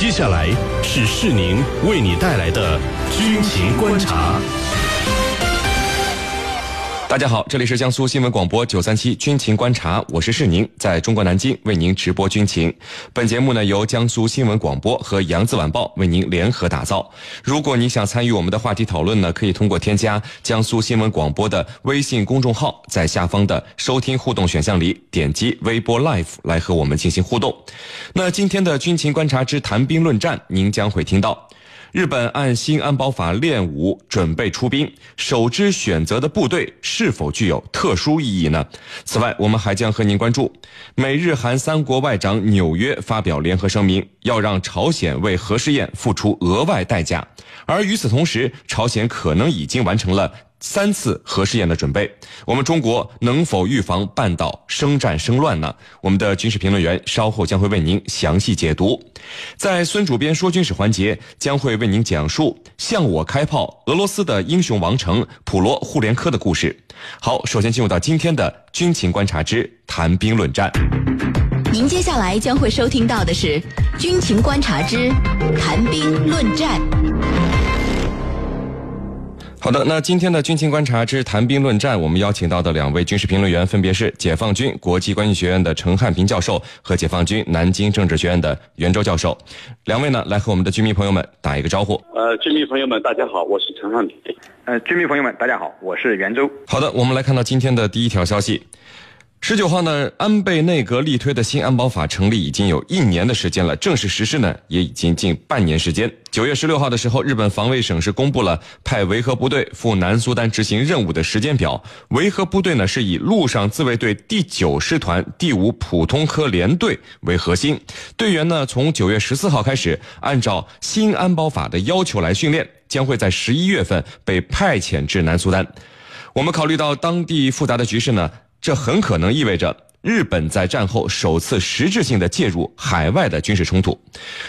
接下来是世宁为你带来的军情观察。大家好，这里是江苏新闻广播九三七军情观察，我是世宁，在中国南京为您直播军情。本节目呢由江苏新闻广播和扬子晚报为您联合打造。如果你想参与我们的话题讨论呢，可以通过添加江苏新闻广播的微信公众号，在下方的收听互动选项里点击微波 Live 来和我们进行互动。那今天的军情观察之谈兵论战，您将会听到。日本按新安保法练武，准备出兵，首支选择的部队是否具有特殊意义呢？此外，我们还将和您关注，美日韩三国外长纽约发表联合声明，要让朝鲜为核试验付出额外代价，而与此同时，朝鲜可能已经完成了。三次核试验的准备，我们中国能否预防半岛生战生乱呢？我们的军事评论员稍后将会为您详细解读。在孙主编说军事环节，将会为您讲述向我开炮俄罗斯的英雄王城普罗互联科的故事。好，首先进入到今天的军情观察之谈兵论战。您接下来将会收听到的是军情观察之谈兵论战。好的，那今天的军情观察之谈兵论战，我们邀请到的两位军事评论员分别是解放军国际关系学院的陈汉平教授和解放军南京政治学院的袁周教授。两位呢，来和我们的军迷朋友们打一个招呼。呃，军迷朋友们，大家好，我是陈汉平。呃，军迷朋友们，大家好，我是袁周。好的，我们来看到今天的第一条消息。十九号呢，安倍内阁力推的新安保法成立已经有一年的时间了，正式实施呢也已经近半年时间。九月十六号的时候，日本防卫省是公布了派维和部队赴南苏丹执行任务的时间表。维和部队呢是以陆上自卫队第九师团第五普通科联队为核心，队员呢从九月十四号开始，按照新安保法的要求来训练，将会在十一月份被派遣至南苏丹。我们考虑到当地复杂的局势呢。这很可能意味着日本在战后首次实质性的介入海外的军事冲突。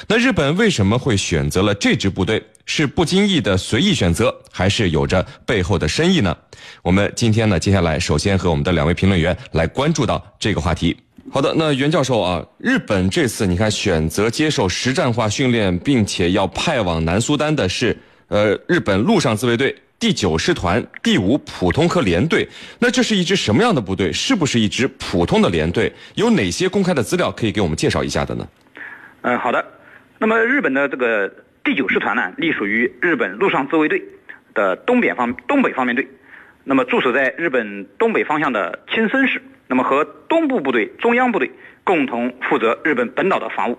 那日本为什么会选择了这支部队？是不经意的随意选择，还是有着背后的深意呢？我们今天呢，接下来首先和我们的两位评论员来关注到这个话题。好的，那袁教授啊，日本这次你看选择接受实战化训练，并且要派往南苏丹的是呃日本陆上自卫队。第九师团第五普通科联队，那这是一支什么样的部队？是不是一支普通的联队？有哪些公开的资料可以给我们介绍一下的呢？嗯，好的。那么日本的这个第九师团呢，隶属于日本陆上自卫队的东边方东北方面队，那么驻守在日本东北方向的青森市，那么和东部部队中央部队共同负责日本本岛的防务。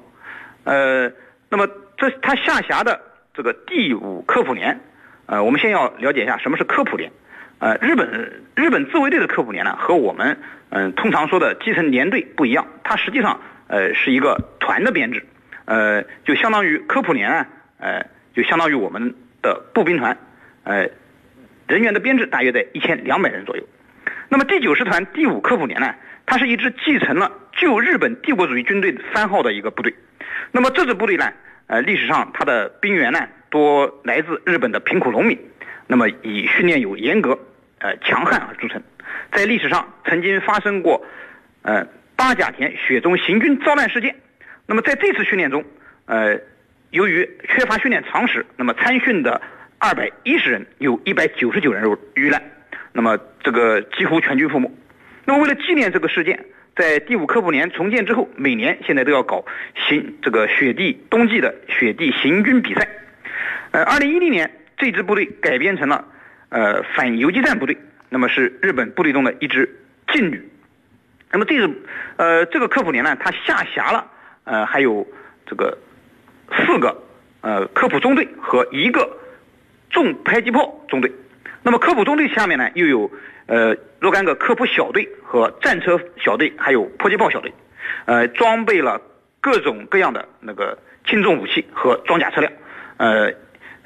呃，那么这他下辖的这个第五科普连。呃，我们先要了解一下什么是科普连。呃，日本日本自卫队的科普连呢，和我们嗯通常说的基层连队不一样，它实际上呃是一个团的编制，呃，就相当于科普连啊，呃，就相当于我们的步兵团，呃，人员的编制大约在一千两百人左右。那么第九师团第五科普连呢，它是一支继承了旧日本帝国主义军队番号的一个部队。那么这支部队呢，呃，历史上它的兵员呢。多来自日本的贫苦农民，那么以训练有严格、呃强悍而著称，在历史上曾经发生过，呃八甲田雪中行军遭难事件。那么在这次训练中，呃由于缺乏训练常识，那么参训的二百一十人有一百九十九人遇难，那么这个几乎全军覆没。那么为了纪念这个事件，在第五科普年重建之后，每年现在都要搞行这个雪地冬季的雪地行军比赛。呃，二零一零年，这支部队改编成了呃反游击战部队，那么是日本部队中的一支劲旅。那么这支呃这个科普连呢，它下辖了呃还有这个四个呃科普中队和一个重迫击炮中队。那么科普中队下面呢又有呃若干个科普小队和战车小队，还有迫击炮小队，呃装备了各种各样的那个轻重武器和装甲车辆，呃。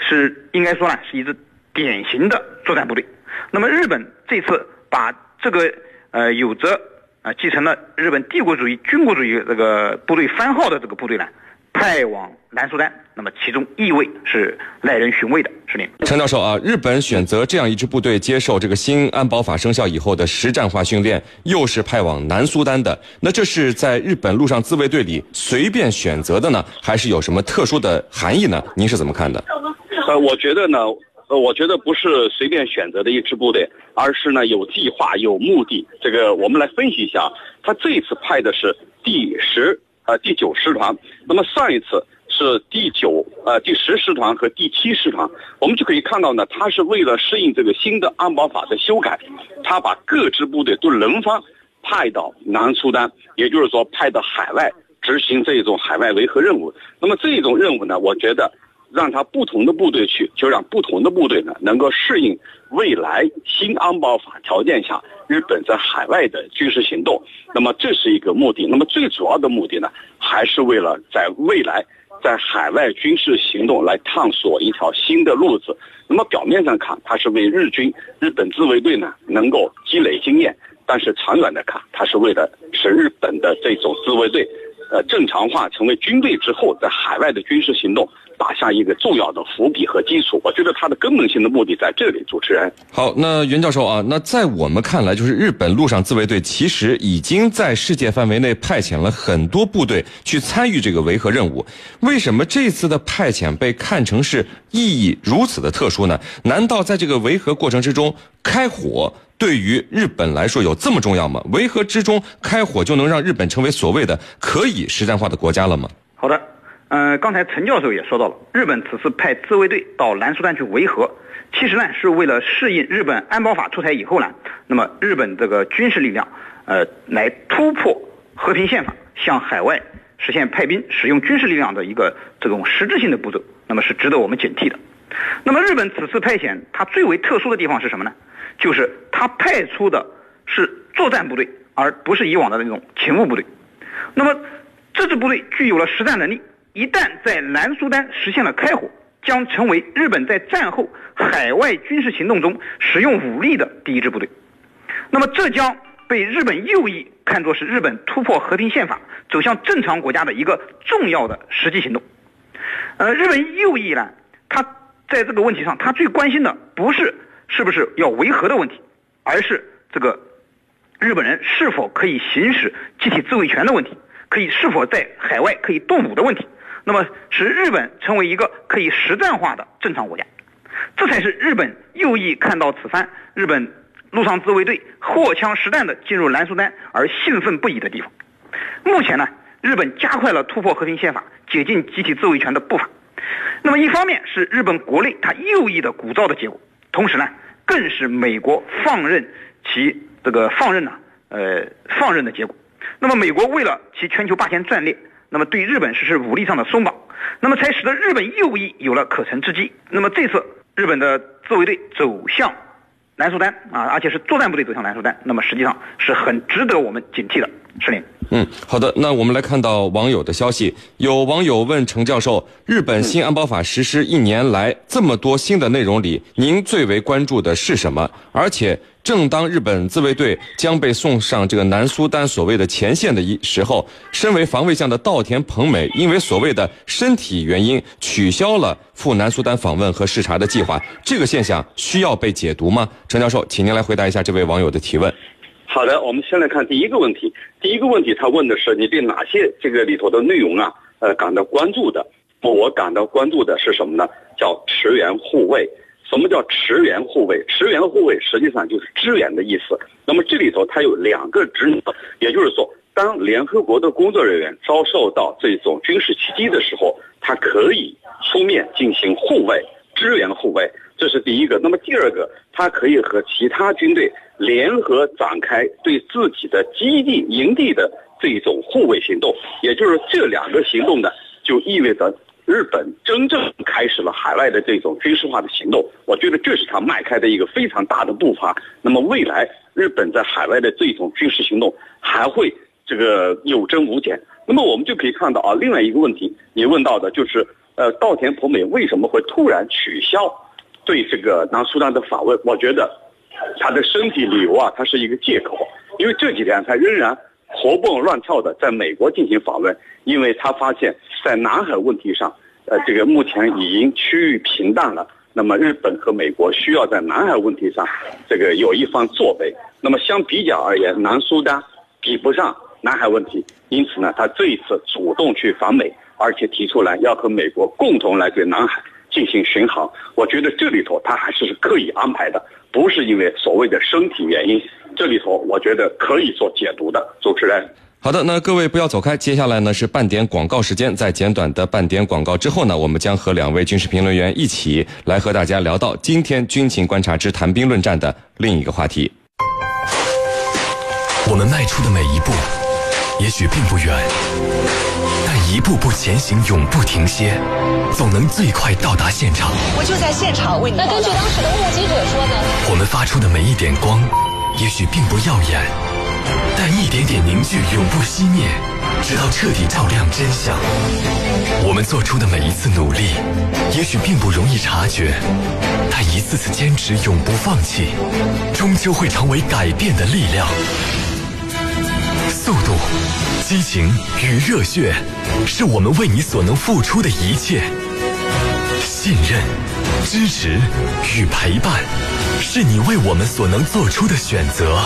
是应该说呢，是一支典型的作战部队。那么日本这次把这个呃有着呃继承了日本帝国主义军国主义这个部队番号的这个部队呢，派往南苏丹，那么其中意味是耐人寻味的。是您，陈教授啊，日本选择这样一支部队接受这个新安保法生效以后的实战化训练，又是派往南苏丹的，那这是在日本陆上自卫队里随便选择的呢，还是有什么特殊的含义呢？您是怎么看的？呃，我觉得呢，呃，我觉得不是随便选择的一支部队，而是呢有计划、有目的。这个我们来分析一下，他这一次派的是第十呃第九师团，那么上一次是第九呃第十师团和第七师团，我们就可以看到呢，他是为了适应这个新的安保法的修改，他把各支部队都轮番派到南苏丹，也就是说派到海外执行这种海外维和任务。那么这种任务呢，我觉得。让他不同的部队去，就让不同的部队呢能够适应未来新安保法条件下日本在海外的军事行动。那么这是一个目的。那么最主要的目的呢，还是为了在未来在海外军事行动来探索一条新的路子。那么表面上看，它是为日军日本自卫队呢能够积累经验，但是长远的看，它是为了使日本的这种自卫队，呃正常化成为军队之后，在海外的军事行动。打下一个重要的伏笔和基础，我觉得它的根本性的目的在这里。主持人，好，那袁教授啊，那在我们看来，就是日本陆上自卫队其实已经在世界范围内派遣了很多部队去参与这个维和任务。为什么这次的派遣被看成是意义如此的特殊呢？难道在这个维和过程之中开火对于日本来说有这么重要吗？维和之中开火就能让日本成为所谓的可以实战化的国家了吗？好的。嗯，刚才陈教授也说到了，日本此次派自卫队到南苏丹去维和，其实呢是为了适应日本安保法出台以后呢，那么日本这个军事力量，呃，来突破和平宪法，向海外实现派兵、使用军事力量的一个这种实质性的步骤，那么是值得我们警惕的。那么日本此次派遣，它最为特殊的地方是什么呢？就是他派出的是作战部队，而不是以往的那种勤务部队。那么这支部队具有了实战能力。一旦在南苏丹实现了开火，将成为日本在战后海外军事行动中使用武力的第一支部队。那么，这将被日本右翼看作是日本突破和平宪法、走向正常国家的一个重要的实际行动。呃，日本右翼呢，他在这个问题上，他最关心的不是是不是要维和的问题，而是这个日本人是否可以行使集体自卫权的问题，可以是否在海外可以动武的问题。那么，使日本成为一个可以实战化的正常国家，这才是日本右翼看到此番日本陆上自卫队货枪实弹的进入南苏丹而兴奋不已的地方。目前呢，日本加快了突破和平宪法、解禁集体自卫权的步伐。那么，一方面是日本国内它右翼的鼓噪的结果，同时呢，更是美国放任其这个放任呢，呃，放任的结果。那么，美国为了其全球霸权战略。那么对日本实施武力上的松绑，那么才使得日本右翼有了可乘之机。那么这次日本的自卫队走向南苏丹啊，而且是作战部队走向南苏丹，那么实际上是很值得我们警惕的。是令。嗯，好的。那我们来看到网友的消息，有网友问程教授：日本新安保法实施一年来这么多新的内容里，您最为关注的是什么？而且。正当日本自卫队将被送上这个南苏丹所谓的前线的一时候，身为防卫相的稻田朋美因为所谓的身体原因取消了赴南苏丹访问和视察的计划，这个现象需要被解读吗？陈教授，请您来回答一下这位网友的提问。好的，我们先来看第一个问题。第一个问题，他问的是你对哪些这个里头的内容啊，呃，感到关注的？我感到关注的是什么呢？叫驰援护卫。什么叫驰援护卫？驰援护卫实际上就是支援的意思。那么这里头它有两个职能，也就是说，当联合国的工作人员遭受到这种军事袭击的时候，他可以出面进行护卫、支援护卫，这是第一个。那么第二个，它可以和其他军队联合展开对自己的基地、营地的这种护卫行动。也就是这两个行动呢，就意味着。日本真正开始了海外的这种军事化的行动，我觉得这是他迈开的一个非常大的步伐。那么未来日本在海外的这种军事行动还会这个有增无减。那么我们就可以看到啊，另外一个问题你问到的就是，呃，稻田朋美为什么会突然取消对这个南苏丹的访问？我觉得他的身体理由啊，他是一个借口，因为这几天他仍然活蹦乱跳的在美国进行访问，因为他发现，在南海问题上，呃，这个目前已经趋于平淡了。那么日本和美国需要在南海问题上，这个有一番作为。那么相比较而言，南苏丹比不上南海问题，因此呢，他这一次主动去访美，而且提出来要和美国共同来对南海进行巡航。我觉得这里头他还是刻意安排的，不是因为所谓的身体原因。这里头我觉得可以做解读的，主持人。好的，那各位不要走开，接下来呢是半点广告时间。在简短的半点广告之后呢，我们将和两位军事评论员一起来和大家聊到今天军情观察之谈兵论战的另一个话题。我们迈出的每一步，也许并不远，但一步步前行，永不停歇，总能最快到达现场。我就在现场为你。那根据当时的目击者说呢？我们发出的每一点光，也许并不耀眼。但一点点凝聚永不熄灭，直到彻底照亮真相。我们做出的每一次努力，也许并不容易察觉，但一次次坚持永不放弃，终究会成为改变的力量。速度、激情与热血，是我们为你所能付出的一切。信任、支持与陪伴，是你为我们所能做出的选择。